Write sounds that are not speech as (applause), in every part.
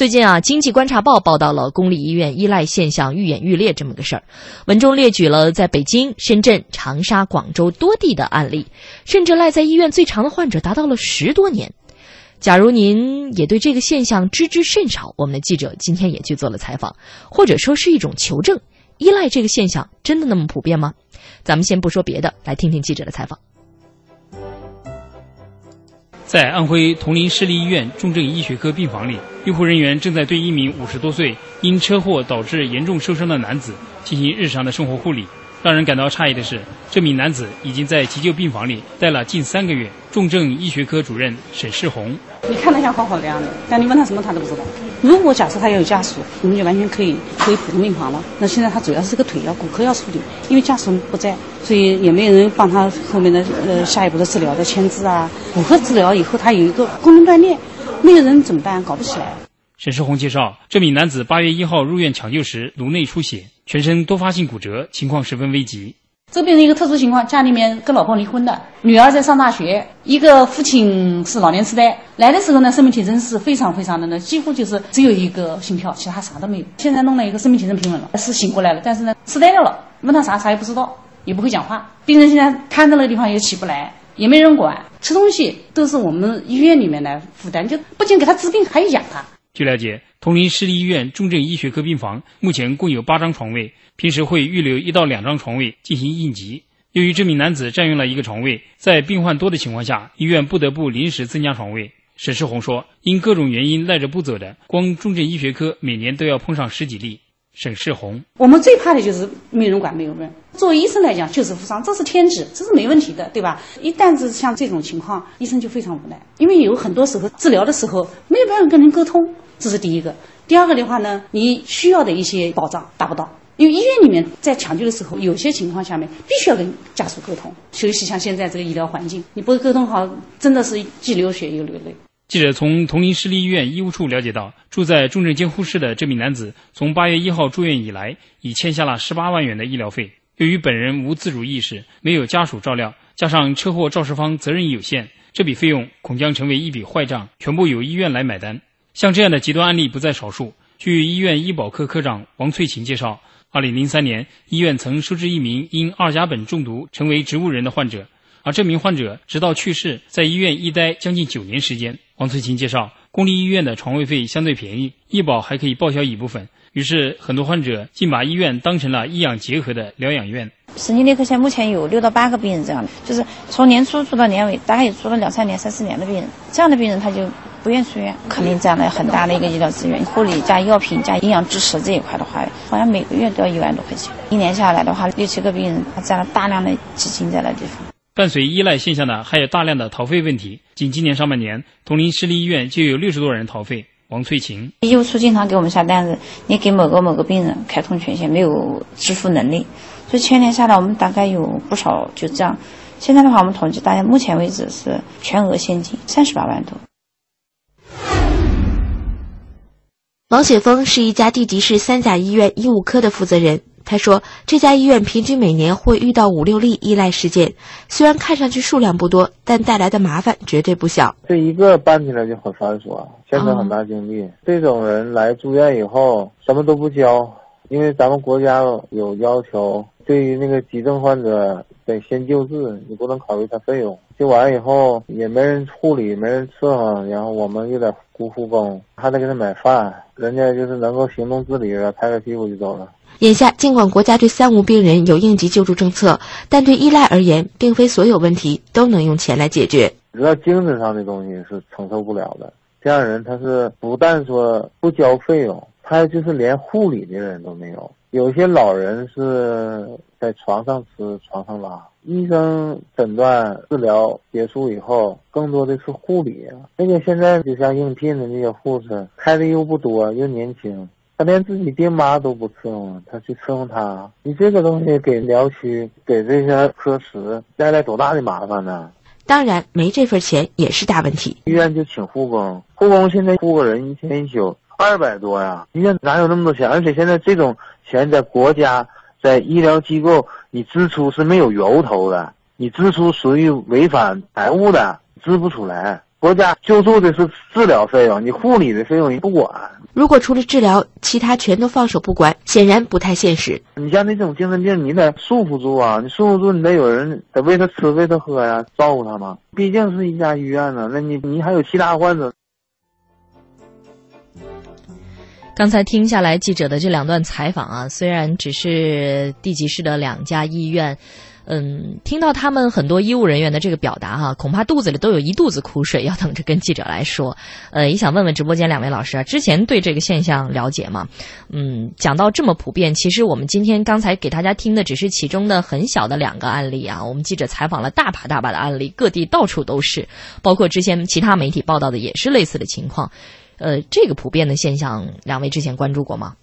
最近啊，《经济观察报》报道了公立医院依赖现象愈演愈烈这么个事儿。文中列举了在北京、深圳、长沙、广州多地的案例，甚至赖在医院最长的患者达到了十多年。假如您也对这个现象知之甚少，我们的记者今天也去做了采访，或者说是一种求证：依赖这个现象真的那么普遍吗？咱们先不说别的，来听听记者的采访。在安徽铜陵市立医院重症医学科病房里，医护人员正在对一名五十多岁因车祸导致严重受伤的男子进行日常的生活护理。让人感到诧异的是，这名男子已经在急救病房里待了近三个月。重症医学科主任沈世红，你看他像好好的样子，但你问他什么他都不知道。如果假设他要有家属，我们就完全可以回普通病房了。那现在他主要是这个腿要骨科要处理，因为家属不在，所以也没有人帮他后面的呃下一步的治疗的签字啊。骨科治疗以后他有一个功能断裂，没有人怎么办？搞不起来。沈世红介绍，这名男子八月一号入院抢救时颅内出血。全身多发性骨折，情况十分危急。这病人一个特殊情况，家里面跟老婆离婚的，女儿在上大学，一个父亲是老年痴呆。来的时候呢，生命体征是非常非常的呢，几乎就是只有一个心跳，其他啥都没有。现在弄了一个生命体征平稳了，是醒过来了，但是呢，痴呆掉了。问他啥，啥也不知道，也不会讲话。病人现在瘫在那个地方也起不来，也没人管，吃东西都是我们医院里面来负担，就不仅给他治病，还养他。据了解。铜陵市立医院重症医学科病房目前共有八张床位，平时会预留一到两张床位进行应急。由于这名男子占用了一个床位，在病患多的情况下，医院不得不临时增加床位。沈世红说：“因各种原因赖着不走的，光重症医学科每年都要碰上十几例。”沈世红：“我们最怕的就是没人管、没有人。作为医生来讲，救死扶伤，这是天职，这是没问题的，对吧？一旦是像这种情况，医生就非常无奈，因为有很多时候治疗的时候没有办法跟人沟通。”这是第一个，第二个的话呢，你需要的一些保障达不到，因为医院里面在抢救的时候，有些情况下面必须要跟家属沟通，尤其像现在这个医疗环境，你不沟通好，真的是既流血又流泪。记者从铜陵市立医院医务处了解到，住在重症监护室的这名男子，从八月一号住院以来，已欠下了十八万元的医疗费。由于本人无自主意识，没有家属照料，加上车祸肇事方责任有限，这笔费用恐将成为一笔坏账，全部由医院来买单。像这样的极端案例不在少数。据医院医保科科长王翠琴介绍，2003年，医院曾收治一名因二甲苯中毒成为植物人的患者，而这名患者直到去世，在医院一待将近九年时间。王翠琴介绍，公立医院的床位费相对便宜，医保还可以报销一部分，于是很多患者竟把医院当成了医养结合的疗养院。神经内科现在目前有六到八个病人这样的，就是从年初住到年尾，大概也住了两三年、三四年的病人，这样的病人他就。不愿出院，肯定占了很大的一个医疗资源，护理加药品加营养支持这一块的话，好像每个月都要一万多块钱。一年下来的话，六七个病人，他占了大量的基金在那地方。伴随依赖现象的还有大量的逃费问题。仅今年上半年，铜陵市立医院就有六十多人逃费。王翠琴，医务处经常给我们下单子，你给某个某个病人开通权限，没有支付能力，所以全年下来，我们大概有不少就这样。现在的话，我们统计，大概目前为止是全额现金三十八万多。王雪峰是一家地级市三甲医院医务科的负责人。他说，这家医院平均每年会遇到五六例依赖事件，虽然看上去数量不多，但带来的麻烦绝对不小。这一个办起来就很繁琐，牵扯很大精力。这种人来住院以后，什么都不交，因为咱们国家有要求，对于那个急症患者得先救治，你不能考虑他费用。救完以后也没人护理，没人伺候，然后我们又得雇护工，还得给他买饭。人家就是能够行动自理了，拍拍屁股就走了。眼下，尽管国家对三无病人有应急救助政策，但对依赖而言，并非所有问题都能用钱来解决。主要精神上的东西是承受不了的。这样人他是不但说不交费用，他就是连护理的人都没有。有些老人是在床上吃，床上拉。医生诊断治疗结束以后，更多的是护理啊。那个现在就像应聘的那些护士，开的又不多，又年轻，他连自己爹妈都不伺候，他去伺候他。你这个东西给疗区、给这些科室带来多大的麻烦呢？当然，没这份钱也是大问题。医院就请护工，护工现在雇个人一天一宿二百多呀。医院哪有那么多钱？而且现在这种钱在国家。在医疗机构，你支出是没有由头的，你支出属于违反财务的，支不出来。国家救助的是治疗费用，你护理的费用你不管，如果除了治疗，其他全都放手不管，显然不太现实。你像那种精神病，你得束缚住啊，你束缚住，你得有人得喂他吃，喂他喝呀，照顾他嘛。毕竟是一家医院呢，那你你还有其他患者。刚才听下来记者的这两段采访啊，虽然只是地级市的两家医院。嗯，听到他们很多医务人员的这个表达哈，恐怕肚子里都有一肚子苦水，要等着跟记者来说。呃，也想问问直播间两位老师啊，之前对这个现象了解吗？嗯，讲到这么普遍，其实我们今天刚才给大家听的只是其中的很小的两个案例啊。我们记者采访了大把大把的案例，各地到处都是，包括之前其他媒体报道的也是类似的情况。呃，这个普遍的现象，两位之前关注过吗？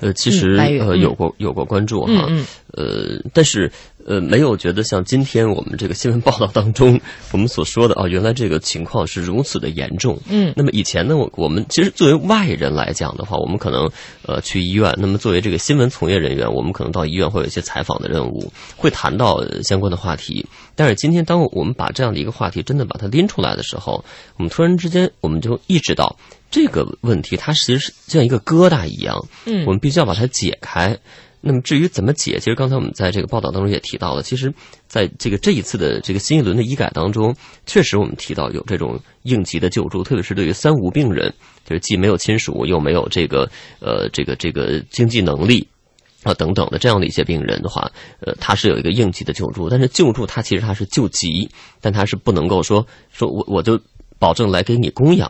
呃，其实呃有过有过关注哈，呃，但是呃没有觉得像今天我们这个新闻报道当中我们所说的啊，原来这个情况是如此的严重。嗯，那么以前呢，我我们其实作为外人来讲的话，我们可能呃去医院，那么作为这个新闻从业人员，我们可能到医院会有一些采访的任务，会谈到相关的话题。但是今天当我们把这样的一个话题真的把它拎出来的时候，我们突然之间我们就意识到。这个问题，它其实是像一个疙瘩一样，嗯，我们必须要把它解开。那么至于怎么解，其实刚才我们在这个报道当中也提到了，其实在这个这一次的这个新一轮的医改当中，确实我们提到有这种应急的救助，特别是对于三无病人，就是既没有亲属又没有这个呃这个这个经济能力啊等等的这样的一些病人的话，呃，他是有一个应急的救助，但是救助他其实他是救急，但他是不能够说说我我就。保证来给你供养，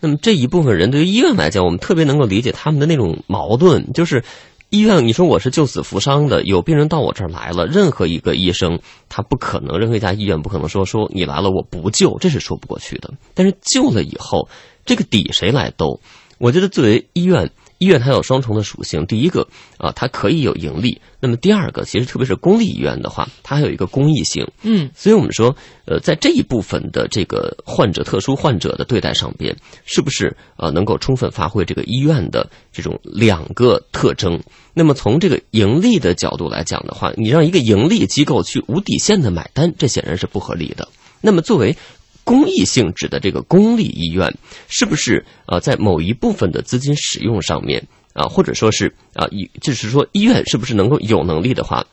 那么这一部分人对于医院来讲，我们特别能够理解他们的那种矛盾，就是医院，你说我是救死扶伤的，有病人到我这儿来了，任何一个医生他不可能，任何一家医院不可能说说你来了我不救，这是说不过去的。但是救了以后，这个底谁来兜？我觉得作为医院。医院它有双重的属性，第一个啊，它可以有盈利；那么第二个，其实特别是公立医院的话，它还有一个公益性。嗯，所以我们说，呃，在这一部分的这个患者、特殊患者的对待上边，是不是呃能够充分发挥这个医院的这种两个特征？那么从这个盈利的角度来讲的话，你让一个盈利机构去无底线的买单，这显然是不合理的。那么作为公益性质的这个公立医院，是不是呃在某一部分的资金使用上面啊，或者说是啊，医就是说医院是不是能够有能力的话，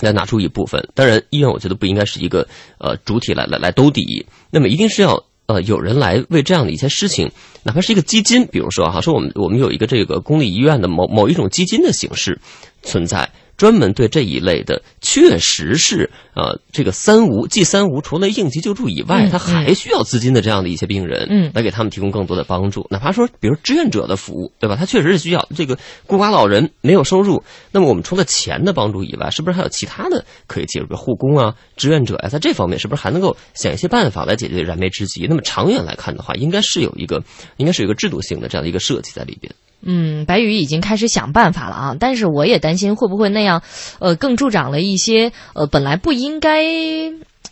来拿出一部分？当然，医院我觉得不应该是一个呃主体来来来兜底，那么一定是要呃有人来为这样的一些事情，哪怕是一个基金，比如说哈，说我们我们有一个这个公立医院的某某一种基金的形式存在。专门对这一类的，确实是呃，这个三无，即三无，除了应急救助以外，他还需要资金的这样的一些病人，嗯，来给他们提供更多的帮助。哪怕说，比如志愿者的服务，对吧？他确实是需要这个孤寡老人没有收入，那么我们除了钱的帮助以外，是不是还有其他的可以介入？比如护工啊、志愿者呀，在这方面是不是还能够想一些办法来解决燃眉之急？那么长远来看的话，应该是有一个，应该是有一个制度性的这样的一个设计在里边。嗯，白宇已经开始想办法了啊！但是我也担心会不会那样，呃，更助长了一些呃本来不应该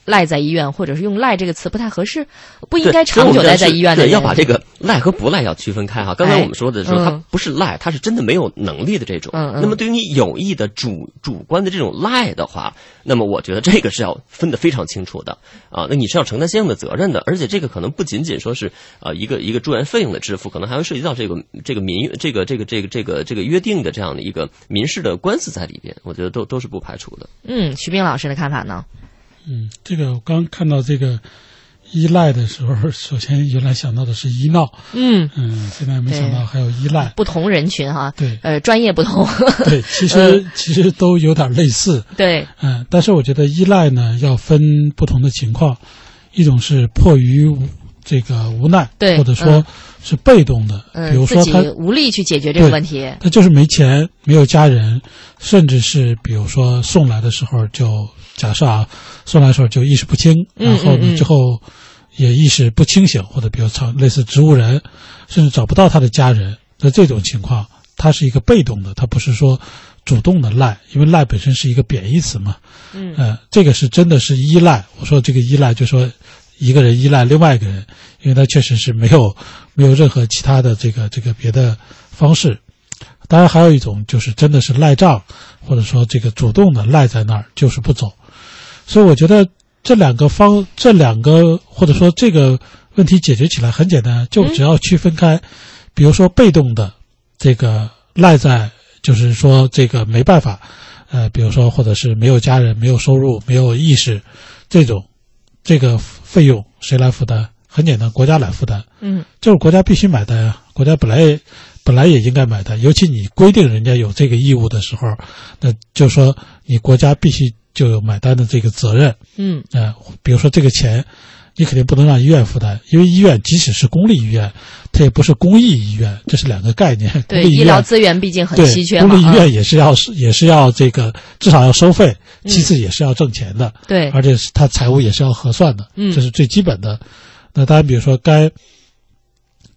赖在医院，或者是用“赖”这个词不太合适，不应该长久待在医院的人。要把这个赖和不赖要区分开哈。刚才我们说的时候，他不是赖，他是真的没有能力的这种。嗯嗯。那么对于你有意的主主观的这种赖的话，那么我觉得这个是要分得非常清楚的啊。那你是要承担相应的责任的，而且这个可能不仅仅说是啊一个一个住院费用的支付，可能还会涉及到这个这个民这个这个这个这个这个约定的这样的一个民事的官司在里边，我觉得都都是不排除的。嗯，徐斌老师的看法呢？嗯，这个我刚看到这个依赖的时候，首先原来想到的是医闹，嗯。嗯，现在没想到还有依赖。不同人群哈，对，呃，专业不同，对，其实 (laughs) 其实都有点类似，对，嗯，但是我觉得依赖呢要分不同的情况，一种是迫于这个无奈，对，或者说是被动的，比如说他无力去解决这个问题，他就是没钱，没有家人，甚至是比如说送来的时候就。假设啊，送来的时候就意识不清，然后呢之后也意识不清醒，或者比如常类似植物人，甚至找不到他的家人的这种情况，他是一个被动的，他不是说主动的赖，因为赖本身是一个贬义词嘛。嗯，呃，这个是真的是依赖。我说这个依赖，就说一个人依赖另外一个人，因为他确实是没有没有任何其他的这个这个别的方式。当然还有一种就是真的是赖账，或者说这个主动的赖在那儿就是不走。所以我觉得这两个方，这两个或者说这个问题解决起来很简单，就只要区分开比如说被动的这个赖在，就是说这个没办法，呃，比如说或者是没有家人、没有收入、没有意识，这种这个费用谁来负担？很简单，国家来负担。嗯，就是国家必须买单啊，国家本来本来也应该买单，尤其你规定人家有这个义务的时候，那就说你国家必须就有买单的这个责任。嗯，呃，比如说这个钱，你肯定不能让医院负担，因为医院即使是公立医院，它也不是公益医院，这是两个概念。对，公立医医疗资源毕竟很对稀缺嘛。公立医啊院也是要也是要这个至少要收费，嗯其次也是要挣钱的。对而且是它财务也是要核算的，嗯这是最基本的。那当然，比如说该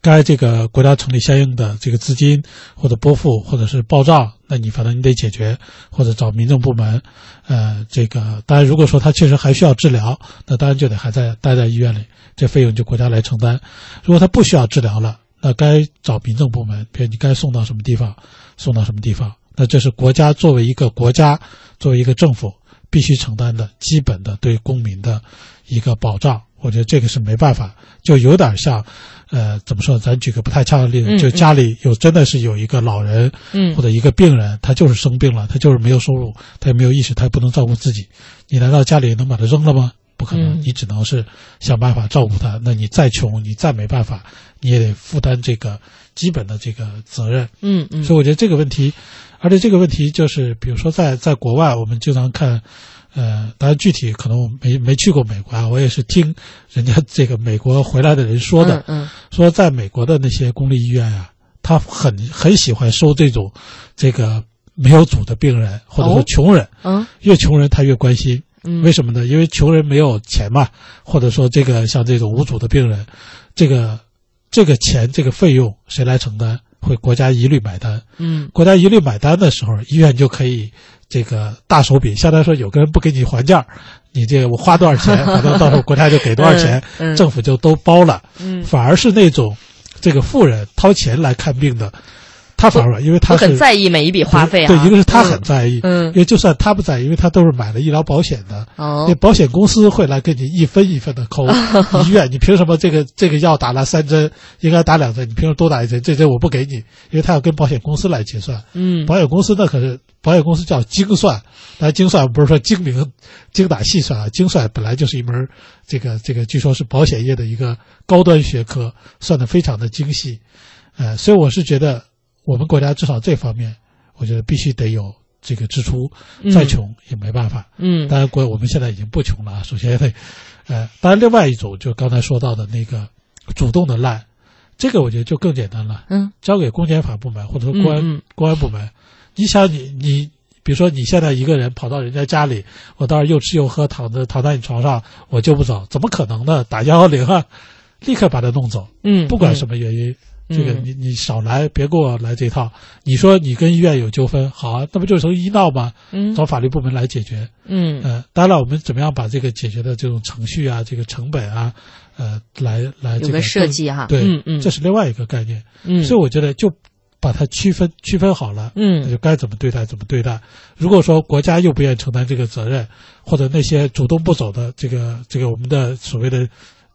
该这个国家成立相应的这个资金或者拨付或者是报账，那你反正你得解决，或者找民政部门。呃，这个当然，如果说他确实还需要治疗，那当然就得还在待在医院里，这费用就国家来承担。如果他不需要治疗了，那该找民政部门，比如你该送到什么地方，送到什么地方。那这是国家作为一个国家，作为一个政府必须承担的基本的对公民的一个保障。我觉得这个是没办法，就有点像，呃，怎么说？咱举个不太恰当的例子，嗯就家里有真的是有一个老人，嗯或者一个病人，他就是生病了，他就是没有收入，他也没有意识，他也不能照顾自己，你难道家里能把他扔了吗？不可能，嗯你只能是想办法照顾他。那你再穷，你再没办法，你也得负担这个基本的这个责任。嗯嗯，所以我觉得这个问题，而且这个问题就是，比如说在在国外，我们经常看，呃，当然具体可能我没没去过美国啊，我也是听人家这个美国回来的人说的，嗯嗯说在美国的那些公立医院啊，他很很喜欢收这种这个没有主的病人或者说哦穷人，嗯越穷人他越关心。嗯，为什么呢？因为穷人没有钱嘛，或者说这个像这种无主的病人，这个这个钱这个费用谁来承担？会国家一律买单。嗯国家一律买单的时候，医院就可以这个大手笔，相当于说有个人不给你还价，你这个我花多少钱，(laughs) 反正到时候国家就给多少钱，嗯嗯政府就都包了。嗯，反而是那种这个富人掏钱来看病的，他反而因为他是很在意每一笔花费啊。对，一个是他嗯很在意，嗯因为就算他不在意，因为他都是买了医疗保险的，哦那保险公司会来给你一分一分的抠。(laughs) 医院，你凭什么这个这个药打了三针，应该打两针，你凭什么多打一针？这针我不给你，因为他要跟保险公司来结算。嗯保险公司那可是保险公司叫精算，但精算不是说精明、精打细算啊，精算本来就是一门这个这个，据说是保险业的一个高端学科，算的非常的精细。呃，所以我是觉得我们国家至少这方面，我觉得必须得有这个支出，再穷也没办法。嗯当然，国我们现在已经不穷了啊。首先得，呃，当然，另外一种就刚才说到的那个主动的赖，这个我觉得就更简单了，嗯交给公检法部门或者说公安、嗯嗯公安部门。你想你你，比如说你现在一个人跑到人家家里，我到时候又吃又喝，躺着躺在你床上，我就不走，怎么可能呢？打幺幺零啊，立刻把他弄走，嗯，不管什么原因。这个嗯你你少来，别给我来这套。你说你跟医院有纠纷，好啊，那不就是成医闹吗？嗯找法律部门来解决。嗯呃，当然了，我们怎么样把这个解决的这种程序啊，这个成本啊，呃，来来这有个设计哈对，嗯嗯这是另外一个概念。嗯，所以我觉得就把它区分区分好了，嗯那就该怎么对待怎么对待。如果说国家又不愿意承担这个责任，或者那些主动不走的这个这个我们的所谓的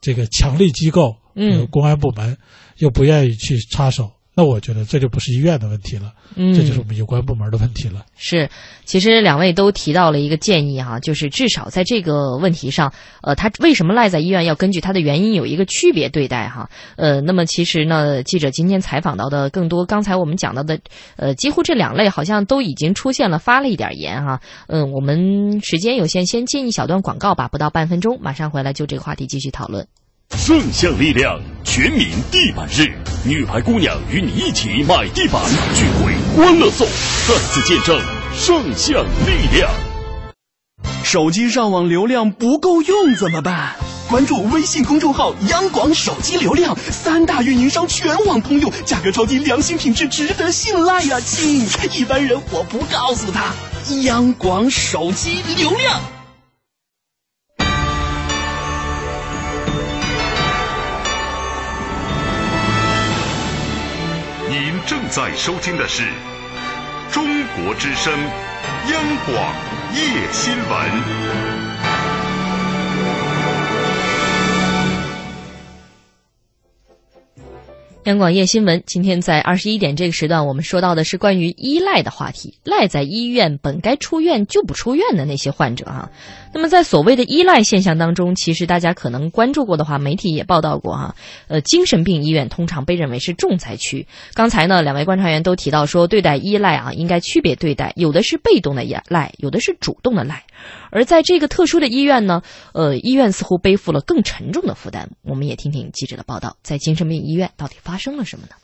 这个强力机构，嗯。公安部门又不愿意去插手，那我觉得这就不是医院的问题了，嗯这就是我们有关部门的问题了。是，其实两位都提到了一个建议哈、就是至少在这个问题上，呃，他为什么赖在医院，要根据他的原因有一个区别对待哈。呃，那么其实呢，记者今天采访到的更多，刚才我们讲到的，呃，几乎这两类好像都已经出现了发了一点言哈。嗯，我们时间有限，先进一小段广告吧，不到半分钟，马上回来就这个话题继续讨论。圣象力量全民地板日，女排姑娘与你一起买地板，聚会欢乐颂，再次见证圣象力量。手机上网流量不够用怎么办？关注微信公众号“央广手机流量”，三大运营商全网通用，价格超低，良心品质值得信赖呀、亲！一般人我不告诉他。央广手机流量。正在收听的是中国之声央广夜新闻。央广夜新闻，今天在二十一点这个时段，我们说到的是关于依赖的话题。赖在医院本该出院就不出院的那些患者啊，那么在所谓的依赖现象当中，其实大家可能关注过的话，媒体也报道过哈。呃，精神病医院通常被认为是重灾区。刚才呢，两位观察员都提到说，对待依赖啊，应该区别对待，有的是被动的依赖，有的是主动的赖。而在这个特殊的医院呢，呃，医院似乎背负了更沉重的负担。我们也听听记者的报道，在精神病医院到底发生了什么呢？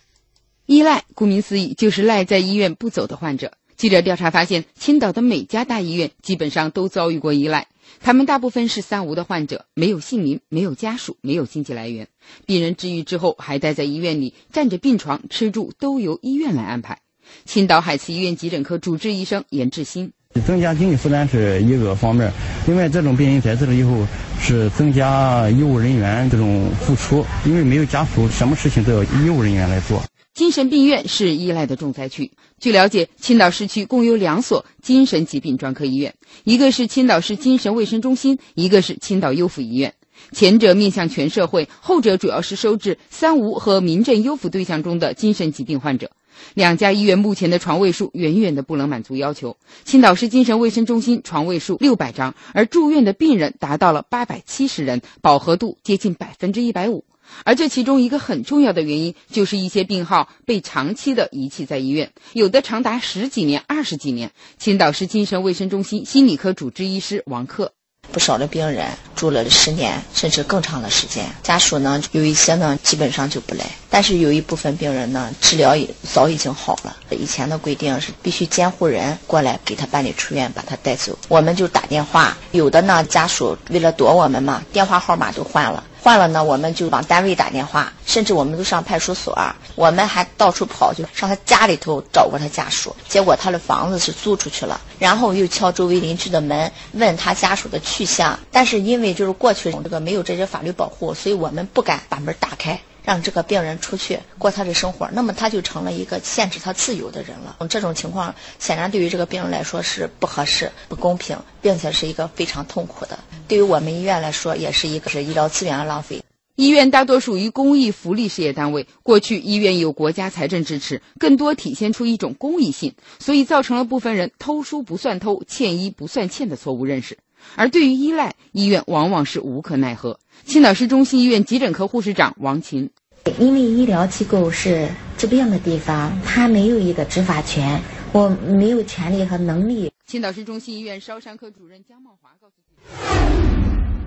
依赖，顾名思义，就是赖在医院不走的患者。记者调查发现，青岛的每家大医院基本上都遭遇过依赖。他们大部分是三无的患者，没有姓名，没有家属，没有经济来源。病人治愈之后，还待在医院里，占着病床，吃住都由医院来安排。青岛海慈医院急诊科主治医生严志新。增加经济负担是一个方面，另外这种病人在这了以后是增加医务人员这种付出，因为没有家属，什么事情都要医务人员来做。精神病院是依赖的重灾区。据了解，青岛市区共有两所精神疾病专科医院，一个是青岛市精神卫生中心，一个是青岛优抚医院。前者面向全社会，后者主要是收治三无和民政优抚对象中的精神疾病患者。两家医院目前的床位数远远的不能满足要求。青岛市精神卫生中心床位数六百张，而住院的病人达到了八百七十人，饱和度接近百分之一百五。而这其中一个很重要的原因，就是一些病号被长期的遗弃在医院，有的长达十几年、二十几年。青岛市精神卫生中心心理科主治医师王克。不少的病人住了十年甚至更长的时间，家属呢有一些呢基本上就不来，但是有一部分病人呢治疗也早已经好了。以前的规定是必须监护人过来给他办理出院，把他带走，我们就打电话。有的呢家属为了躲我们嘛，电话号码都换了。换了呢，我们就往单位打电话，甚至我们都上派出所，我们还到处跑，就上他家里头找过他家属。结果他的房子是租出去了，然后又敲周围邻居的门，问他家属的去向。但是因为就是过去这个没有这些法律保护，所以我们不敢把门打开。让这个病人出去过他的生活，那么他就成了一个限制他自由的人了。这种情况显然对于这个病人来说是不合适、不公平，并且是一个非常痛苦的。对于我们医院来说，也是一个是医疗资源的浪费。医院大多属于公益福利事业单位，过去医院有国家财政支持，更多体现出一种公益性，所以造成了部分人偷书不算偷、欠医不算欠的错误认识。而对于依赖，医院往往是无可奈何。青岛市中心医院急诊科护士长王琴。因为医疗机构是治病的地方，他没有一个执法权，我没有权利和能力。青岛市中心医院烧伤科主任姜茂华告诉记者。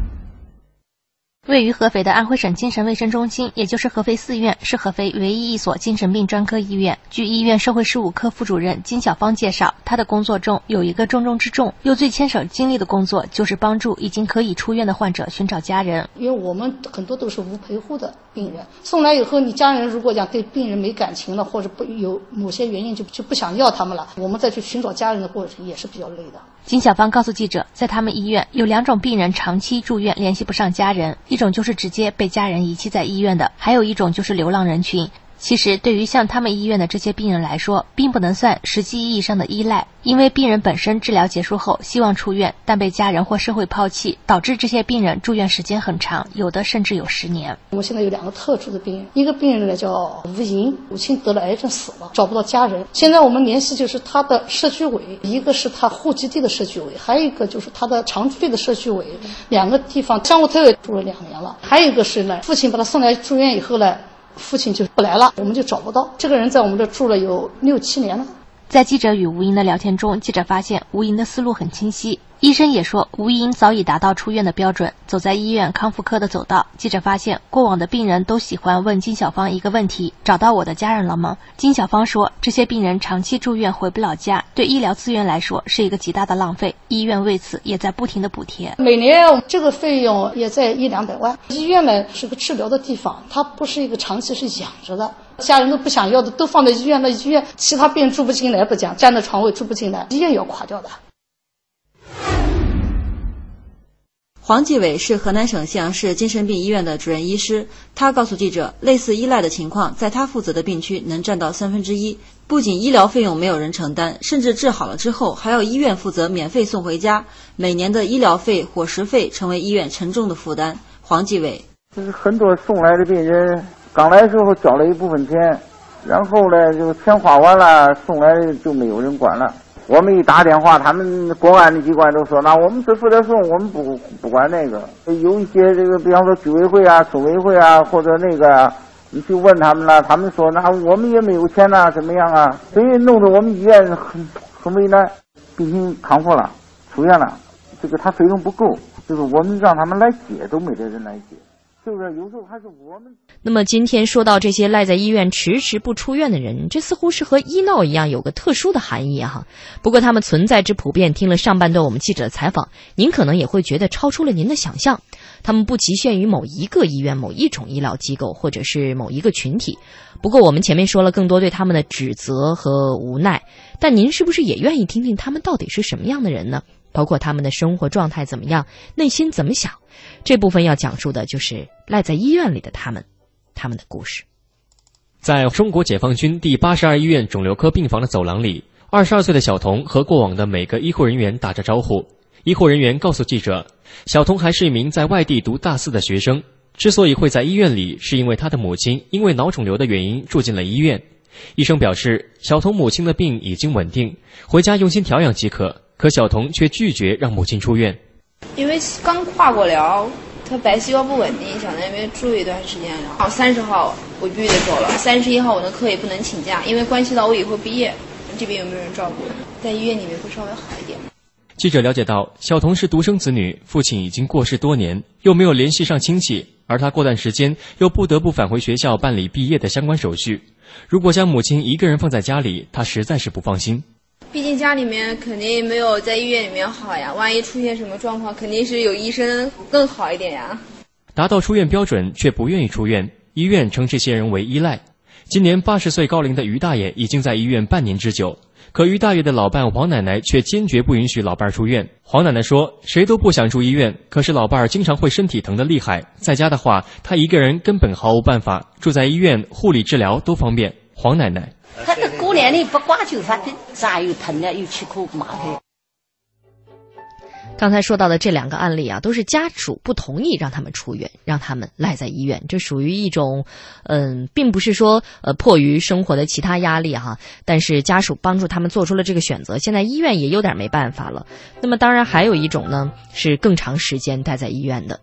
位于合肥的安徽省精神卫生中心，也就是合肥四院，是合肥唯一一所精神病专科医院。据医院社会事务科副主任金小芳介绍，她的工作中有一个重中之重又最牵手精力的工作，就是帮助已经可以出院的患者寻找家人。因为我们很多都是无陪护的病人，送来以后，你家人如果讲对病人没感情了，或者不有某些原因就就不想要他们了，我们再去寻找家人的过程也是比较累的。金小芳告诉记者，在他们医院有两种病人长期住院联系不上家人，一种就是直接被家人遗弃在医院的，还有一种就是流浪人群。其实，对于像他们医院的这些病人来说，并不能算实际意义上的依赖，因为病人本身治疗结束后希望出院，但被家人或社会抛弃，导致这些病人住院时间很长，有的甚至有十年。我们现在有两个特殊的病人，一个病人呢叫吴莹，母亲得了癌症死了，找不到家人。现在我们联系就是他的社区委，一个是他户籍地的社区委，还有一个就是他的常住地的社区委，两个地方相互推诿住了两年了。还有一个是呢，父亲把他送来住院以后呢。父亲就不来了，我们就找不到这个人，在我们这住了有六七年了。在记者与吴英的聊天中，记者发现吴英的思路很清晰。医生也说，吴英早已达到出院的标准，走在医院康复科的走道。记者发现，过往的病人都喜欢问金小芳一个问题：“找到我的家人了吗？”金小芳说：“这些病人长期住院回不了家，对医疗资源来说是一个极大的浪费。医院为此也在不停的补贴，每年这个费用也在一两百万。医院呢是个治疗的地方，它不是一个长期是养着的。家人都不想要的，都放在医院，那医院其他病人住不进来不讲，占的床位住不进来，医院要垮掉的。”黄继伟是河南省信阳市精神病医院的主任医师，他告诉记者，类似依赖的情况，在他负责的病区能占到三分之一。不仅医疗费用没有人承担，甚至治好了之后，还要医院负责免费送回家。每年的医疗费、伙食费成为医院沉重的负担。黄继伟，就是很多送来的病人，刚来时候交了一部分钱，然后呢就钱花完了，送来就没有人管了。我们一打电话，他们公安的机关都说：“那我们只负责送，我们不不管那个。”有一些这个，比方说居委会啊、村委会啊，或者那个，你去问他们了，他们说：“那我们也没有钱呐，怎么样啊？”所以弄得我们医院很很为难。病情康复了，出院了，这个他费用不够，就是我们让他们来接，都没得人来接。就是有时候还是我们。那么今天说到这些赖在医院迟迟不出院的人，这似乎是和医闹一样有个特殊的含义哈。不过他们存在之普遍，听了上半段我们记者的采访，您可能也会觉得超出了您的想象。他们不局限于某一个医院、某一种医疗机构，或者是某一个群体。不过我们前面说了更多对他们的指责和无奈，但您是不是也愿意听听他们到底是什么样的人呢？包括他们的生活状态怎么样，内心怎么想？这部分要讲述的就是赖在医院里的他们，他们的故事。在中国解放军第八十二医院肿瘤科病房的走廊里，二十二岁的小童和过往的每个医护人员打着招呼。医护人员告诉记者，小童还是一名在外地读大四的学生，之所以会在医院里，是因为他的母亲因为脑肿瘤的原因住进了医院。医生表示，小童母亲的病已经稳定，回家用心调养即可。可小童却拒绝让母亲出院，因为刚跨过了，他白细胞不稳定，想在那边住一段时间了。好，三十号我必须得走了，三十一号我的课也不能请假，因为关系到我以后毕业，这边有没有人照顾？在医院里面会稍微好一点。记者了解到，小童是独生子女，父亲已经过世多年，又没有联系上亲戚，而他过段时间又不得不返回学校办理毕业的相关手续。如果将母亲一个人放在家里，他实在是不放心。毕竟家里面肯定没有在医院里面好呀，万一出现什么状况，肯定是有医生更好一点呀。达到出院标准却不愿意出院，医院称这些人为依赖。今年八十岁高龄的于大爷已经在医院半年之久，可于大爷的老伴黄奶奶却坚决不允许老伴出院。黄奶奶说：“谁都不想住医院，可是老伴儿经常会身体疼得厉害，在家的话，她一个人根本毫无办法。住在医院，护理治疗都方便。”黄奶奶。年龄不挂就发疼，啥又疼了又起口麻烦。刚才说到的这两个案例啊，都是家属不同意让他们出院，让他们赖在医院，这属于一种，嗯，并不是说呃迫于生活的其他压力哈，但是家属帮助他们做出了这个选择，现在医院也有点没办法了。那么当然还有一种呢，是更长时间待在医院的。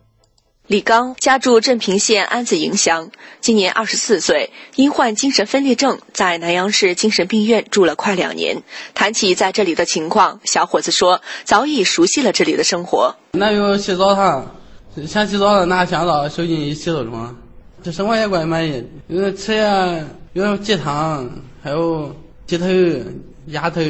李刚家住镇平县安子营乡，今年二十四岁，因患精神分裂症，在南阳市精神病院住了快两年。谈起在这里的情况，小伙子说早已熟悉了这里的生活。那有洗澡堂，想洗澡了拿香皂手进去洗澡中，这生活也怪满意。有吃呀，有鸡汤，还有鸡头、鸭头，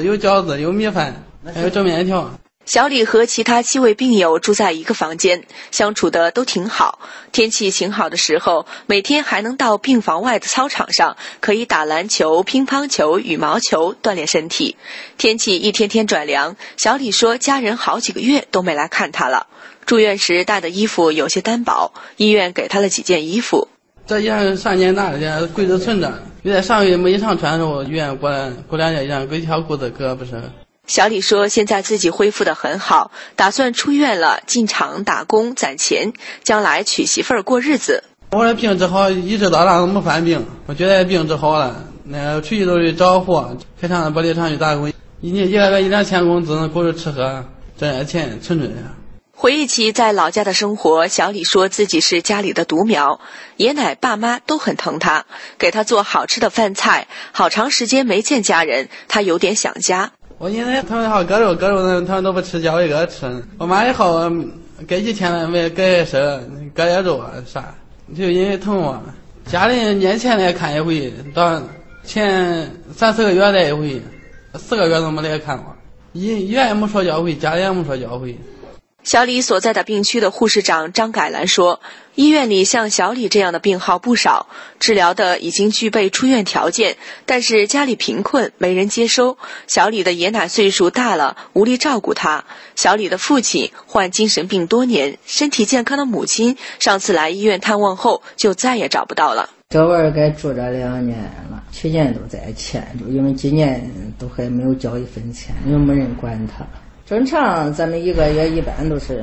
有饺子，有米饭，还有蒸面条。小李和其他七位病友住在一个房间，相处的都挺好。天气晴好的时候，每天还能到病房外的操场上，可以打篮球、乒乓球、羽毛球锻炼身体。天气一天天转凉，小李说家人好几个月都没来看他了。住院时带的衣服有些单薄，医院给他了几件衣服。这衣裳上年拿的，柜子存着。因为上个月没衣裳穿的时候，医院过来过两件衣裳，给一条裤子，搁不是。小李说：“现在自己恢复的很好，打算出院了进厂打工攒钱，将来娶媳妇儿过日子。我的病治好，一直到那都没犯病。我觉得病治好了，那出去都是找活，开厂子玻璃厂去打工，一年一个月一两千工资，够着吃喝，挣点钱存着。”回忆起在老家的生活，小李说自己是家里的独苗，爷奶爸妈都很疼他，给他做好吃的饭菜。好长时间没见家人，他有点想家。我现在他们好割肉，割肉呢，他们都不吃，叫我一个吃。我妈也好隔几天了没割手，割点肉啊啥，就因为疼我。家里年前来看一回，到前三四个月来一回，四个月都没来看我。医医院也没说叫回，家里也没说叫回。小李所在的病区的护士长张改兰说：“医院里像小李这样的病号不少，治疗的已经具备出院条件，但是家里贫困，没人接收。小李的爷奶岁数大了，无力照顾他。小李的父亲患精神病多年，身体健康的母亲上次来医院探望后，就再也找不到了。这玩意儿该住这两年了，去年都在欠着，因为今年都还没有交一分钱，又没人管他。”正常，咱们一个月一般都是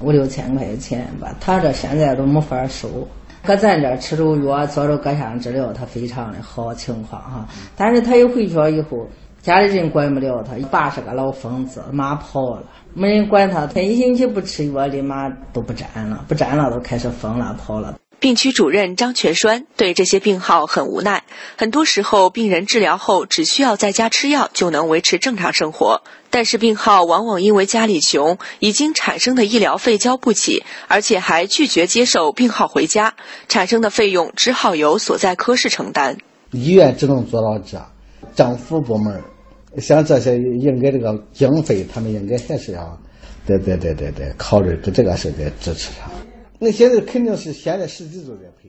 五六千块钱吧。他这现在都没法收，搁咱这吃着药，做着各项治疗，他非常的好情况哈。但是他一回去以后，家里人管不了他，爸是个老疯子，马跑了，没人管他，他一星期不吃药，立马都不沾了，不沾了都开始疯了，跑了。病区主任张全栓对这些病号很无奈。很多时候，病人治疗后只需要在家吃药就能维持正常生活，但是病号往往因为家里穷，已经产生的医疗费交不起，而且还拒绝接受病号回家，产生的费用只好由所在科室承担。医院只能做到这，政府部门像这些应该这个经费，他们应该还是要，对对对对对，考虑这个是得支持他。那现在肯定是现在实际都在赔，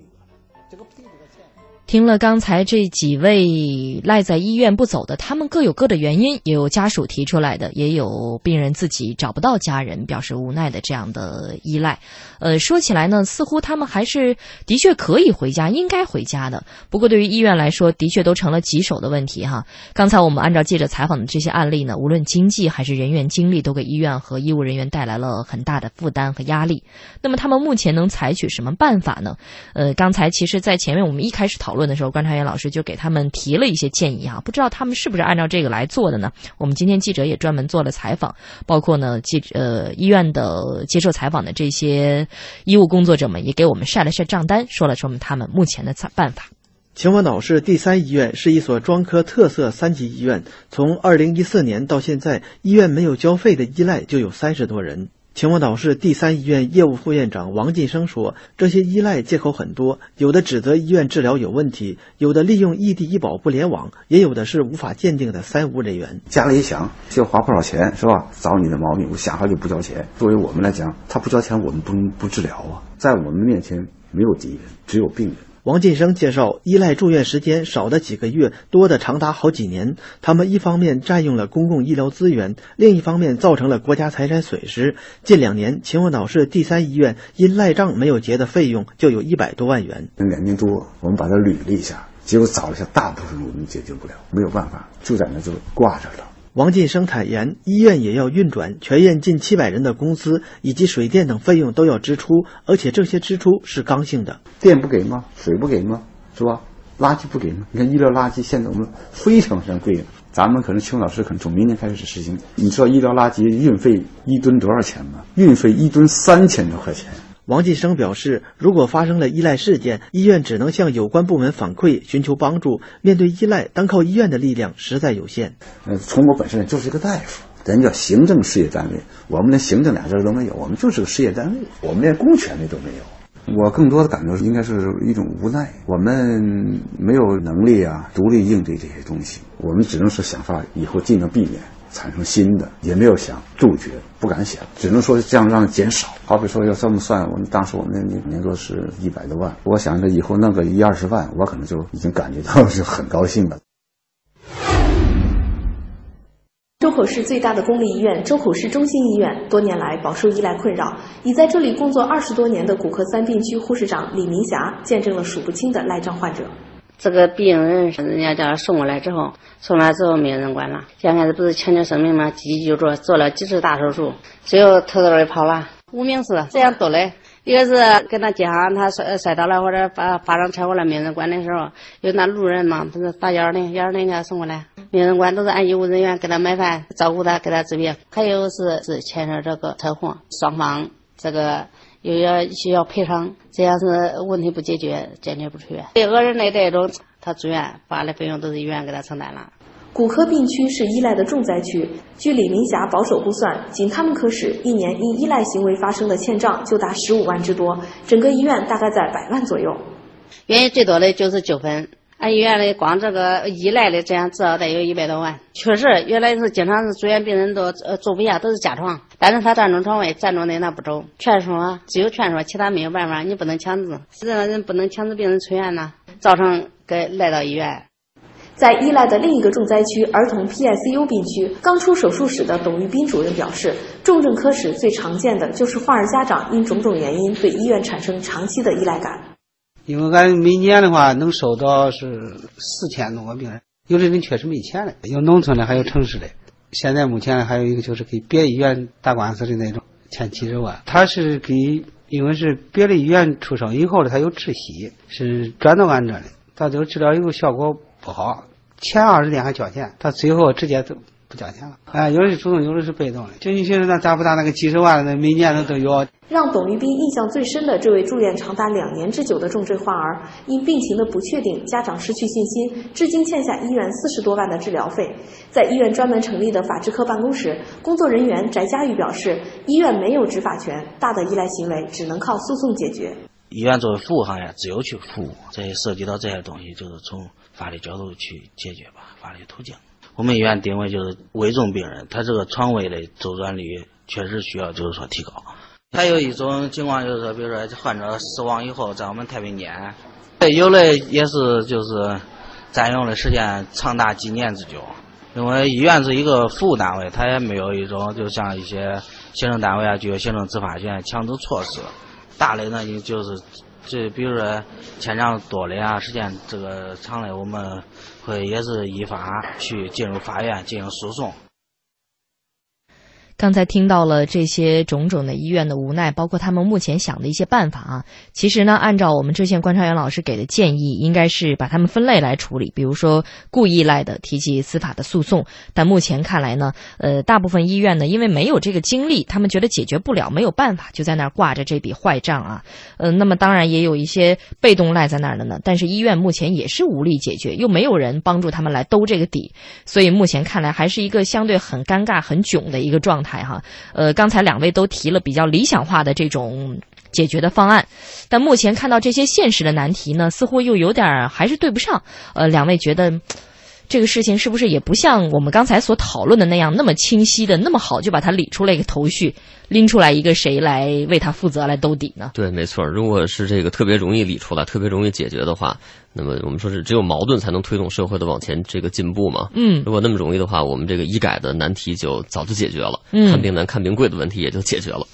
听了刚才这几位赖在医院不走的，他们各有各的原因，也有家属提出来的，也有病人自己找不到家人表示无奈的这样的依赖。呃，说起来呢，似乎他们还是的确可以回家，应该回家的。不过对于医院来说，的确都成了棘手的问题哈。刚才我们按照记者采访的这些案例呢，无论经济还是人员精力，都给医院和医务人员带来了很大的负担和压力。那么他们目前能采取什么办法呢？呃，刚才其实，在前面我们一开始讨论问的时候，观察员老师就给他们提了一些建议啊，不知道他们是不是按照这个来做的呢？我们今天记者也专门做了采访，包括呢记呃医院的接受采访的这些。医务工作者们也给我们晒了晒账单，说了说他们目前的办法。秦皇岛市第三医院是一所专科特色三级医院，从二零一四年到现在，医院没有交费的依赖就有三十多人。秦皇岛市第三医院业务副院长王晋生说：“这些依赖借口很多，有的指责医院治疗有问题，有的利用异地医保不联网，也有的是无法鉴定的三无人员。家里一想，就花不少钱，是吧？找你的毛病，我想法就不交钱。作为我们来讲，他不交钱，我们不能不治疗啊。在我们面前，没有敌人，只有病人。”王晋生介绍，依赖住院时间少的几个月，多的长达好几年。他们一方面占用了公共医疗资源，另一方面造成了国家财产损失。近两年，秦皇岛市第三医院因赖账没有结的费用就有一百多万元。两年多，我们把它捋了一下，结果找了一下，大部分我们解决不了，没有办法，就在那就挂着了。王晋生坦言，医院也要运转，全院近七百人的工资以及水电等费用都要支出，而且这些支出是刚性的。电不给吗？水不给吗？是吧？垃圾不给吗？你看医疗垃圾现在我们非常非常贵，咱们可能邱老师可能从明年开始实行。你知道医疗垃圾运费一吨多少钱吗？运费一吨三千多块钱。王晋生表示，如果发生了依赖事件，医院只能向有关部门反馈，寻求帮助。面对依赖，单靠医院的力量实在有限。呃，从我本身就是一个大夫，人叫行政事业单位，我们连行政俩字都没有，我们就是个事业单位，我们连公权力都没有。我更多的感觉应该是一种无奈，我们没有能力啊，独立应对这些东西，我们只能是想法以后尽量避免。产生新的也没有想杜绝，不敢想，只能说这样让减少。好比说要这么算，我们当时我们年年多是一百多万，我想着以后弄个一二十万，我可能就已经感觉到是很高兴了。周口市最大的公立医院——周口市中心医院，多年来饱受依赖困扰。已在这里工作二十多年的骨科三病区护士长李明霞，见证了数不清的赖账患者。这个病人，人家叫他送过来之后，送来之后没有人管了。刚开始不是抢救生命吗？积极救助，做了几次大手术，最后偷偷的跑了。无名氏这样多嘞，一个是跟他街上他摔摔倒了或者发发生车祸了，没人管的时候，有那路人嘛，不是打幺二零，幺二零给他送过来，没人管，都是按医务人员给他买饭、照顾他、给他治病。还有是是牵扯这个车祸，双方这个。又要需要赔偿，这样是问题不解决，坚决不出院。对讹人的这种，他住院花的费用都是医院给他承担了。骨科病区是依赖的重灾区，据李明霞保守估算，仅他们科室一年因依赖行为发生的欠账就达十五万之多，整个医院大概在百万左右。原因最多的就是纠纷。俺医院里光这个依赖的，这样至少得有一百多万。确实，原来是经常是住院病人都呃坐不下，都是加床。但是他占中床位，占中的那不走。劝说只有劝说，其他没有办法，你不能强制。这样人不能强制病人出院呢，造成给来到医院。在依赖的另一个重灾区儿童 PICU 病区，刚出手术室的董玉斌主任表示，重症科室最常见的就是患儿家长因种种原因对医院产生长期的依赖感。因为俺每年的话能收到是四千多个病人，有的人确实没钱了，有农村的，还有城市的。现在目前还有一个就是给别医院打官司的那种，欠几十万。他是给因为是别的医院出生以后的，他有窒息，是转到俺这里，到最后治疗以后效果不好，前二十天还交钱，他最后直接都不交钱了。哎，有的是主动，有的是被动的。就你现在那达不达那个几十万的，每年的都有。让董玉斌印象最深的这位住院长达两年之久的重症患儿，因病情的不确定，家长失去信心，至今欠下医院四十多万的治疗费。在医院专门成立的法制科办公室，工作人员翟佳玉表示，医院没有执法权，大的依赖行为只能靠诉讼解决。医院作为服务行业，只有去服务，这些涉及到这些东西，就是从法律角度去解决吧，法律途径。我们医院定位就是危重病人，他这个床位的周转率确实需要就是说提高。还有一种情况就是说，比如说患者死亡以后，在我们太平间，有的也是就是占用的时间长达几年之久。因为医院是一个服务单位，它也没有一种就像一些行政单位啊具有行政执法权强制措施。大的呢，你就是这比如说欠账多的啊，时间这个长的，我们会也是依法去进入法院进行诉讼。刚才听到了这些种种的医院的无奈，包括他们目前想的一些办法啊。其实呢，按照我们这线观察员老师给的建议，应该是把他们分类来处理。比如说故意赖的提起司法的诉讼，但目前看来呢，呃，大部分医院呢，因为没有这个精力，他们觉得解决不了，没有办法，就在那儿挂着这笔坏账啊。呃，那么当然也有一些被动赖在那儿的呢，但是医院目前也是无力解决，又没有人帮助他们来兜这个底，所以目前看来还是一个相对很尴尬、很囧的一个状态。哈，呃，刚才两位都提了比较理想化的这种解决的方案，但目前看到这些现实的难题呢，似乎又有点还是对不上。呃，两位觉得这个事情是不是也不像我们刚才所讨论的那样那么清晰的那么好，就把它理出来一个头绪，拎出来一个谁来为他负责来兜底呢？对，没错。如果是这个特别容易理出来、特别容易解决的话，那么我们说是只有矛盾才能推动社会的往前这个进步嘛。嗯，如果那么容易的话，我们这个医改的难题就早就解决了，嗯看病难、看病贵的问题也就解决了。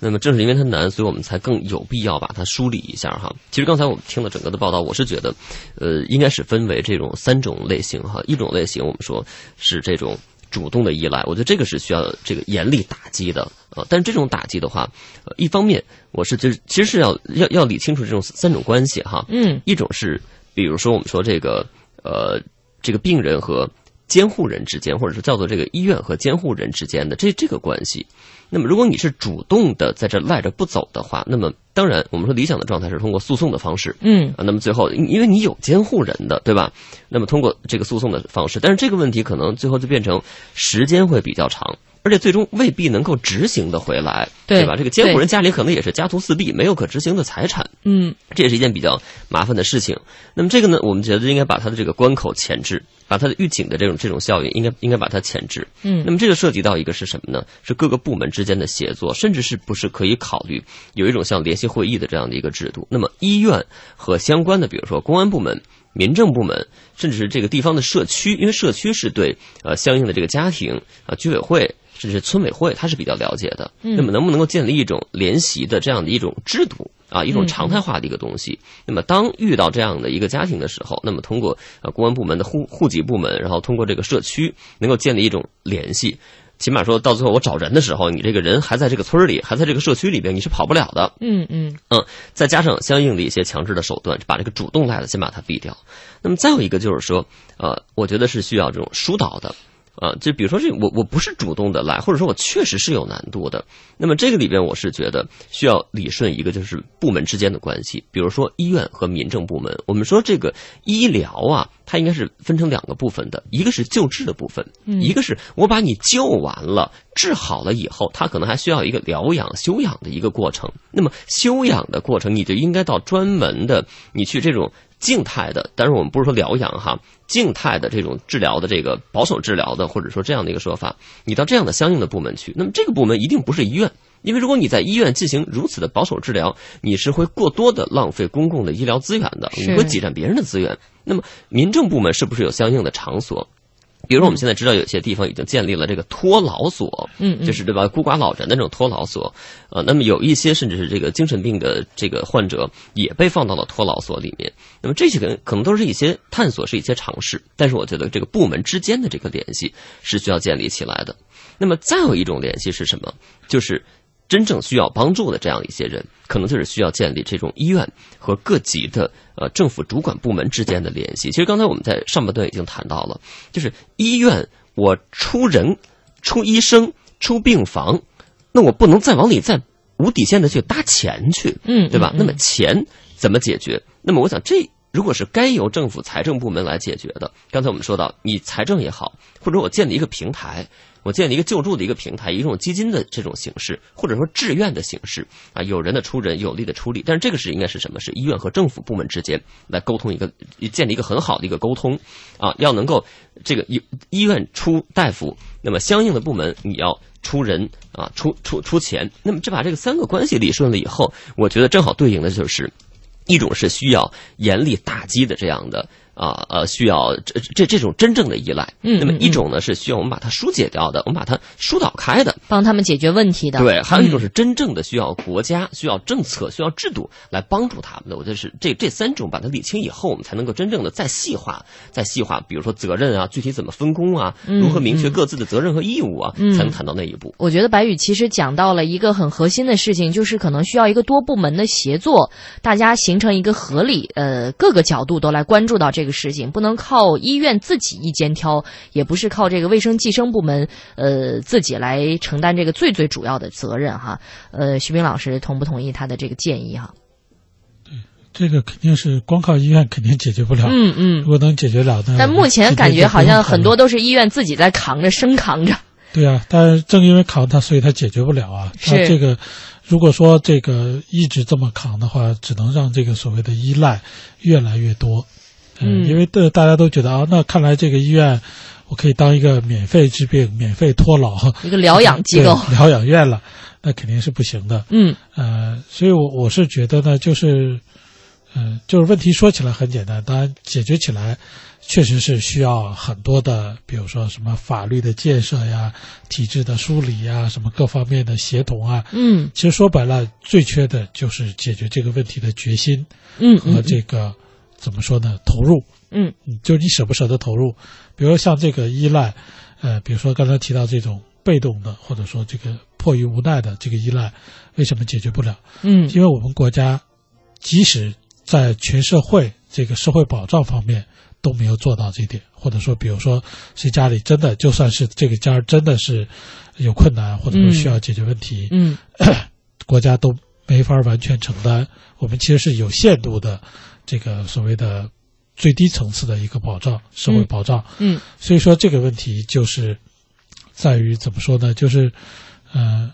那么正是因为它难，所以我们才更有必要把它梳理一下哈。其实刚才我们听了整个的报道，我是觉得，呃，应该是分为这种三种类型哈。一种类型我们说是这种主动的依赖，我觉得这个是需要这个严厉打击的呃，但是这种打击的话，呃，一方面我是就是其实是要要要理清楚这种三种关系哈。嗯，一种是比如说我们说这个呃这个病人和监护人之间，或者说叫做这个医院和监护人之间的这这个关系。那么，如果你是主动的在这赖着不走的话，那么当然我们说理想的状态是通过诉讼的方式，嗯啊，那么最后因因为你有监护人的，对吧？那么通过这个诉讼的方式，但是这个问题可能最后就变成时间会比较长，而且最终未必能够执行的回来，对吧？这个监护人家里可能也是家徒四壁，没有可执行的财产，嗯这也是一件比较麻烦的事情。那么这个呢，我们觉得应该把它的这个关口前置，把它的预警的这种这种效应，应该应该把它前置。嗯那么这个涉及到一个是什么呢？是各个部门之间的协作，甚至是不是可以考虑有一种像联席会议的这样的一个制度？那么医院和相关的，比如说公安部门、民政部门，甚至是这个地方的社区，因为社区是对呃相应的这个家庭啊、居委会。甚至是村委会，他是比较了解的。嗯那么，能不能够建立一种联席的这样的一种制度啊，一种嗯常态化的一个东西？那么，当遇到这样的一个家庭的时候，那么通过呃公安部门的户户籍部门，然后通过这个社区，能够建立一种联系。起码说到最后，我找人的时候，你这个人还在这个村儿里，还在这个社区里边，你是跑不了的。嗯嗯嗯，再加上相应的一些强制的手段，把这个主动赖的先把它毙掉。那么再有一个就是说，呃，我觉得是需要这种疏导的。啊，就比如说这我我不是主动的来，或者说我确实是有难度的。那么这个里边我是觉得需要理顺一个就是部门之间的关系，比如说医院和民政部门。我们说这个医疗啊，它应该是分成两个部分的，一个是救治的部分，嗯一个是我把你救完了、治好了以后，它可能还需要一个疗养、休养的一个过程。那么休养的过程，你就应该到专门的，你去这种静态的，但是我们不是说疗养哈，静态的这种治疗的这个保守治疗的，或者说这样的一个说法，你到这样的相应的部门去，那么这个部门一定不是医院。因为如果你在医院进行如此的保守治疗，你是会过多的浪费公共的医疗资源的，你会挤占别人的资源。那么民政部门是不是有相应的场所？比如说，我们现在知道有些地方已经建立了这个托老所，嗯嗯就是对吧？孤寡老人的那种托老所，呃，那么有一些甚至是这个精神病的这个患者也被放到了托老所里面。那么这些可能可能都是一些探索，是一些尝试，但是我觉得这个部门之间的这个联系是需要建立起来的。那么再有一种联系是什么？就是真正需要帮助的这样一些人，可能就是需要建立这种医院和各级的呃政府主管部门之间的联系。其实刚才我们在上半段已经谈到了，就是医院我出人、出医生、出病房，那我不能再往里再无底线的去搭钱去，嗯，对吧？嗯那么钱怎么解决？那么我想这。如果是该由政府财政部门来解决的，刚才我们说到，你财政也好，或者我建立一个平台，我建立一个救助的一个平台，一种基金的这种形式，或者说志愿的形式啊，有人的出人，有力的出力。但是这个是应该是什么？是医院和政府部门之间来沟通一个，建立一个很好的一个沟通啊，要能够这个医医院出大夫，那么相应的部门你要出人啊，出出出钱。那么这把这个三个关系理顺了以后，我觉得正好对应的就是。一种是需要严厉打击的这样的啊呃，需要这这这种真正的依赖，嗯那么一种呢是需要我们把它疏解掉的，我们把它疏导开的，帮他们解决问题的。对，还有一种嗯是真正的需要国家、需要政策、需要制度来帮助他们的。我觉得是这这三种把它理清以后，我们才能够真正的再细化、再细化，比如说责任啊，具体怎么分工啊，嗯如何明确各自的责任和义务啊，嗯才能谈到那一步。我觉得白宇其实讲到了一个很核心的事情，就是可能需要一个多部门的协作，大家形成一个合理，呃，各个角度都来关注到这个事情，不能靠医院自己一肩挑，也不是靠这个卫生计生部门，呃，自己来承担这个最最主要的责任哈。呃，徐冰老师同不同意他的这个建议哈？这个肯定是光靠医院肯定解决不了。嗯嗯如果能解决了，那但目前感觉好像很多都是医院自己在扛着，生扛着。对啊，但是正因为扛它，所以它解决不了啊。是那这个，如果说这个一直这么扛的话，只能让这个所谓的依赖越来越多。嗯因为的大家都觉得啊，那看来这个医院我可以当一个免费治病、免费托老一个疗养机构 (laughs) 疗养院了，那肯定是不行的。嗯呃，所以我我是觉得呢，就是，嗯、就是问题说起来很简单，当然解决起来确实是需要很多的，比如说什么法律的建设呀、体制的梳理呀、什么各方面的协同啊。嗯其实说白了，最缺的就是解决这个问题的决心，嗯和这个怎么说呢，投入。嗯就是你舍不舍得投入，比如像这个依赖，呃，比如说刚才提到这种被动的，或者说这个迫于无奈的这个依赖，为什么解决不了？嗯因为我们国家即使在全社会这个社会保障方面都没有做到这一点，或者说，比如说谁家里真的就算是这个家真的是有困难，或者说需要解决问题，嗯 (coughs) 国家都没法完全承担。我们其实是有限度的这个所谓的最低层次的一个保障，社会保障。嗯所以说这个问题就是在于怎么说呢？就是，呃，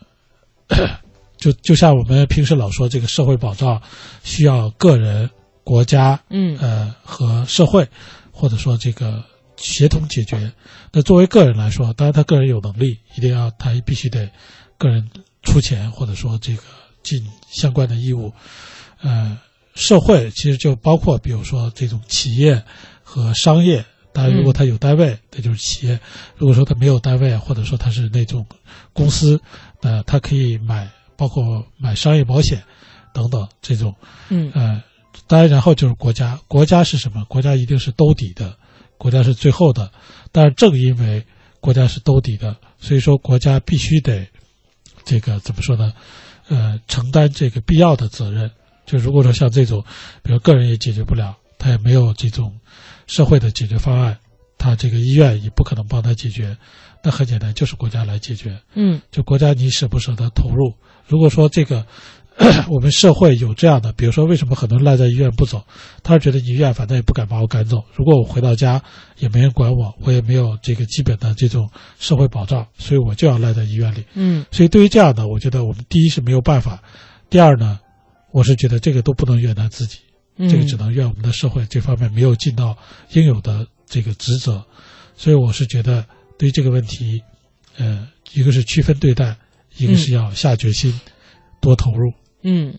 (coughs) 就就像我们平时老说，这个社会保障需要个人、国家，嗯呃和社会，或者说这个协同解决。那作为个人来说，当然他个人有能力，一定要他必须得个人出钱，或者说这个尽相关的义务。呃，社会其实就包括比如说这种企业和商业。当然，如果他有单位，那就是企业；如果说他没有单位，或者说他是那种公司，那他可以买，包括买商业保险等等这种。嗯呃，当然，然后就是国家，国家是什么？国家一定是兜底的，国家是最后的。但是正因为国家是兜底的，所以说国家必须得这个怎么说呢？呃，承担这个必要的责任。就如果说像这种，比如个人也解决不了，他也没有这种社会的解决方案，他这个医院也不可能帮他解决。那很简单，就是国家来解决。嗯就国家你舍不舍得投入？如果说这个 (coughs) 我们社会有这样的，比如说为什么很多人赖在医院不走？他是觉得医院反正也不敢把我赶走，如果我回到家也没人管我，我也没有这个基本的这种社会保障，所以我就要赖在医院里。嗯所以对于这样的，我觉得我们第一是没有办法，第二呢，我是觉得这个都不能怨他自己，嗯这个只能怨我们的社会这方面没有尽到应有的这个职责。所以我是觉得对这个问题，呃，一个是区分对待，一个是要下决心，多投入。嗯。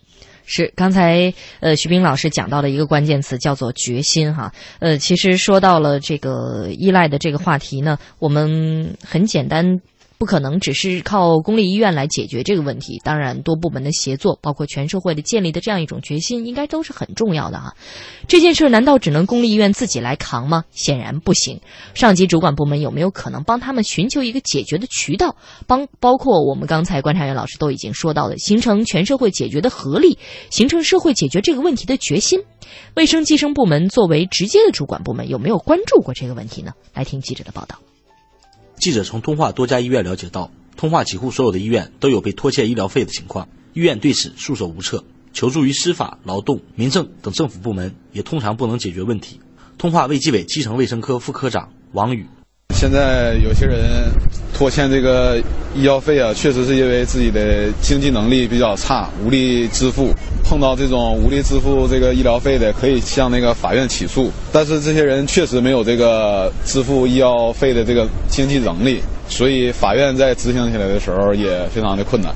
是，刚才呃，徐冰老师讲到了一个关键词，叫做决心哈。呃，其实说到了这个依赖的这个话题呢，我们很简单不可能只是靠公立医院来解决这个问题。当然，多部门的协作，包括全社会的建立的这样一种决心，应该都是很重要的哈。这件事难道只能公立医院自己来扛吗？显然不行。上级主管部门有没有可能帮他们寻求一个解决的渠道？帮包括我们刚才观察员老师都已经说到的，形成全社会解决的合力，形成社会解决这个问题的决心。卫生计生部门作为直接的主管部门，有没有关注过这个问题呢？来听记者的报道。记者从通化多家医院了解到，通化几乎所有的医院都有被拖欠医疗费的情况，医院对此束手无策，求助于司法、劳动、民政等政府部门，也通常不能解决问题。通化卫计委基层卫生科副科长王宇。现在有些人拖欠这个医药费啊，确实是因为自己的经济能力比较差，无力支付。碰到这种无力支付这个医疗费的，可以向那个法院起诉。但是这些人确实没有这个支付医药费的这个经济能力，所以法院在执行起来的时候也非常的困难。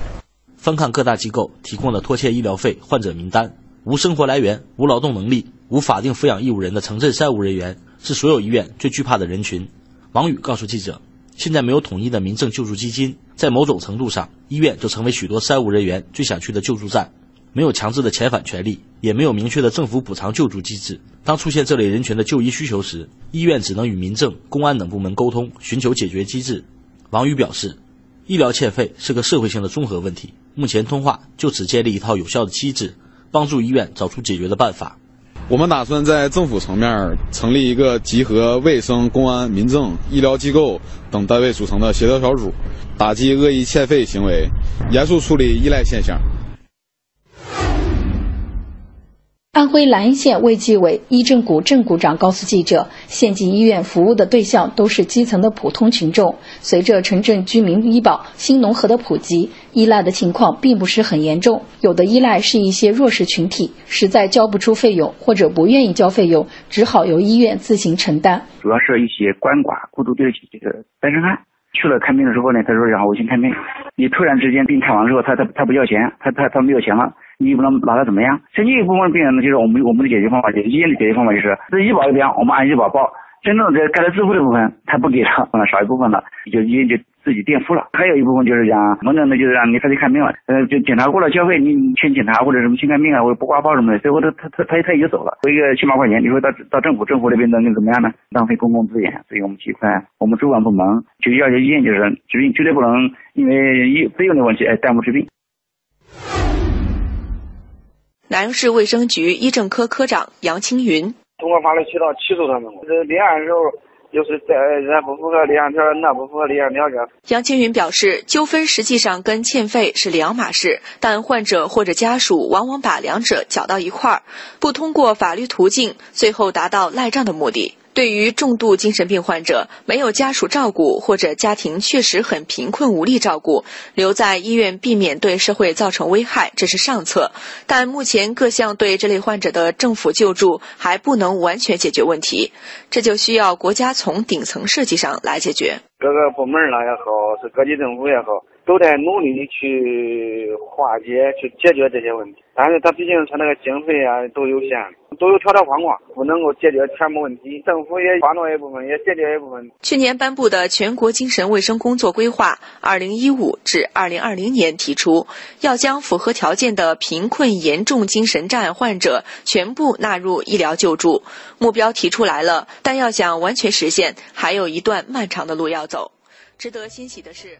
翻看各大机构提供的拖欠医疗费患者名单，无生活来源、无劳动能力、无法定抚养义务人的城镇债务人员，是所有医院最惧怕的人群。王宇告诉记者：“现在没有统一的民政救助基金，在某种程度上，医院就成为许多债务人员最想去的救助站。没有强制的遣返权利，也没有明确的政府补偿救助机制。当出现这类人群的就医需求时，医院只能与民政、公安等部门沟通，寻求解决机制。”王宇表示：“医疗欠费是个社会性的综合问题，目前通话就此建立一套有效的机制，帮助医院找出解决的办法。”我们打算在政府层面成立一个集合卫生、公安、民政、医疗机构等单位组成的协调小组，打击恶意欠费行为，严肃处理依赖现象。安徽莱阴县卫计委医政股郑股长告诉记者，县级医院服务的对象都是基层的普通群众。随着城镇居民医保、新农合的普及，依赖的情况并不是很严重。有的依赖是一些弱势群体，实在交不出费用或者不愿意交费用，只好由医院自行承担。主要是一些鳏寡、孤独对得起这个单身汉。去了看病的时候呢，他说然后我先看病。你突然之间病看完之后，他他他不要钱，他他他没有钱了。你不能拿他怎么样？实际一部分病人呢，就是我们我们的解决方法，就是医院的解决方法，就是这医保这边我们按医保报，真正的该他支付的部分他不给他，少一部分了，就医院就自己垫付了。还有一部分就是讲，反正的就是让你他去看病了，呃，就检查过了交费，你去检查或者什么去看病啊，或者不挂号什么的，最后他他他他他也就走了，一个七八块钱，你说到到政府政府那边能怎么样呢？浪费公共资源，所以我们提出来，我们主管部门就要求医院就是治病绝对不能因为医费用的问题哎耽误治病。南阳市卫生局医政科科长杨青云：通过法律渠道起诉他们，这立案的时候就是这人不符合立案条件，那不符合立案条件。杨青云表示，纠纷实际上跟欠费是两码事，但患者或者家属往往把两者搅到一块儿，不通过法律途径，最后达到赖账的目的。对于重度精神病患者，没有家属照顾或者家庭确实很贫困无力照顾，留在医院避免对社会造成危害，这是上策。但目前各项对这类患者的政府救助还不能完全解决问题，这就需要国家从顶层设计上来解决。各个部门儿也好，是各级政府也好，都在努力的去化解、去解决这些问题。但是它毕竟它那个经费啊都有限，都有条条框框，不能够解决全部问题。政府也帮助一部分，也解决一部分。去年颁布的全国精神卫生工作规划（二零一五至二零二零年）提出，要将符合条件的贫困严重精神障碍患者全部纳入医疗救助。目标提出来了，但要想完全实现，还有一段漫长的路要走。值得欣喜的是，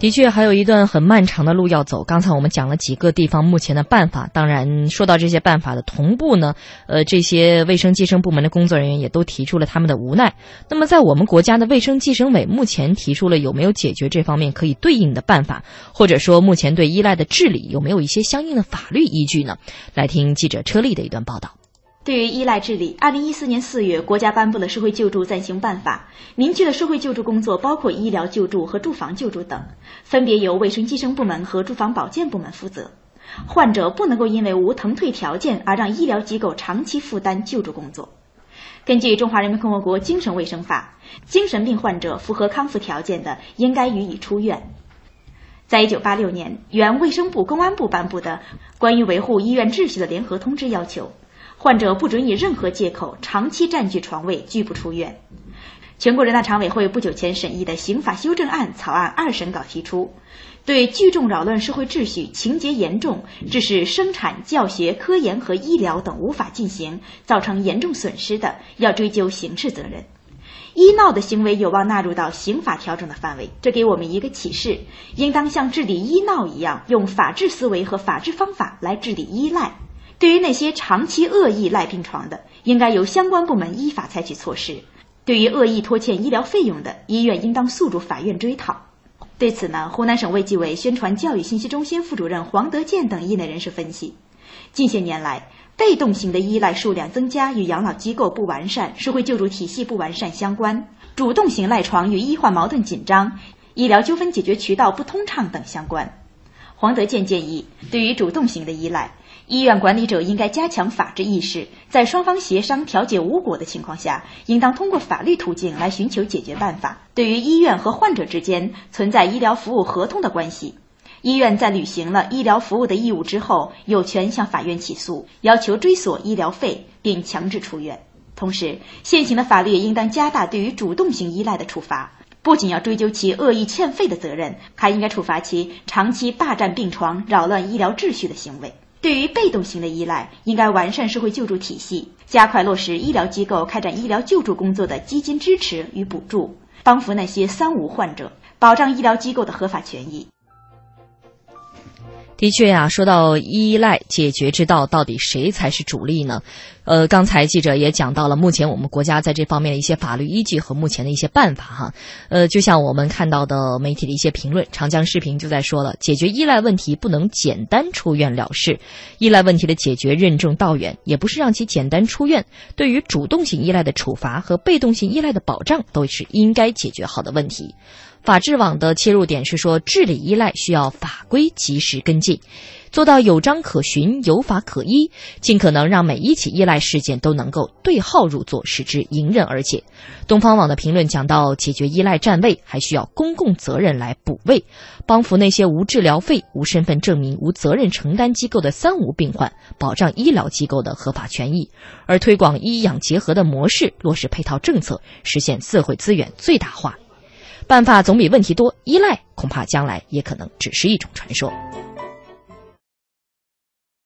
的确还有一段很漫长的路要走。刚才我们讲了几个地方目前的办法，当然说到这些办法的同步呢，呃，这些卫生计生部门的工作人员也都提出了他们的无奈。那么，在我们国家的卫生计生委目前提出了有没有解决这方面可以对应的办法，或者说目前对依赖的治理有没有一些相应的法律依据呢？来听记者车丽的一段报道。对于依赖治理，二零一四年四月，国家颁布了《社会救助暂行办法》，明确了社会救助工作包括医疗救助和住房救助等，分别由卫生计生部门和住房保健部门负责。患者不能够因为无腾退条件而让医疗机构长期负担救助工作。根据《中华人民共和国精神卫生法》，精神病患者符合康复条件的，应该予以出院。在一九八六年，原卫生部、公安部颁布的《关于维护医院秩序的联合通知》要求。患者不准以任何借口长期占据床位拒不出院。全国人大常委会不久前审议的刑法修正案草案二审稿提出，对聚众扰乱社会秩序、情节严重，致使生产、教学、科研和医疗等无法进行，造成严重损失的，要追究刑事责任。医闹的行为有望纳入到刑法调整的范围，这给我们一个启示：应当像治理医闹一样，用法治思维和法治方法来治理依赖。对于那些长期恶意赖病床的，应该由相关部门依法采取措施。对于恶意拖欠医疗费用的，医院应当诉诸法院追讨。对此呢，湖南省卫计委宣传教育信息中心副主任黄德建等业内人士分析，近些年来，被动型的依赖数量增加与养老机构不完善、社会救助体系不完善相关；主动型赖床与医患矛盾紧张、医疗纠纷解决渠道不通畅等相关。黄德建建议，对于主动型的依赖，医院管理者应该加强法治意识，在双方协商调解无果的情况下，应当通过法律途径来寻求解决办法。对于医院和患者之间存在医疗服务合同的关系，医院在履行了医疗服务的义务之后，有权向法院起诉，要求追索医疗费并强制出院。同时，现行的法律应当加大对于主动型依赖的处罚，不仅要追究其恶意欠费的责任，还应该处罚其长期霸占病床、扰乱医疗秩序的行为。对于被动型的依赖，应该完善社会救助体系，加快落实医疗机构开展医疗救助工作的基金支持与补助，帮扶那些“三无”患者，保障医疗机构的合法权益。的确呀，说到依赖解决之道，到底谁才是主力呢？呃，刚才记者也讲到了，目前我们国家在这方面的一些法律依据和目前的一些办法哈。呃，就像我们看到的媒体的一些评论，长江视频就在说了，解决依赖问题不能简单出院了事，依赖问题的解决任重道远，也不是让其简单出院。对于主动性依赖的处罚和被动性依赖的保障，都是应该解决好的问题。法治网的切入点是说，治理依赖需要法规及时跟进，做到有章可循、有法可依，尽可能让每一起依赖事件都能够对号入座，使之迎刃而解。东方网的评论讲到，解决依赖占位还需要公共责任来补位，帮扶那些无治疗费、无身份证明、无责任承担机构的“三无”病患，保障医疗机构的合法权益，而推广医养结合的模式，落实配套政策，实现社会资源最大化。办法总比问题多，依赖恐怕将来也可能只是一种传说。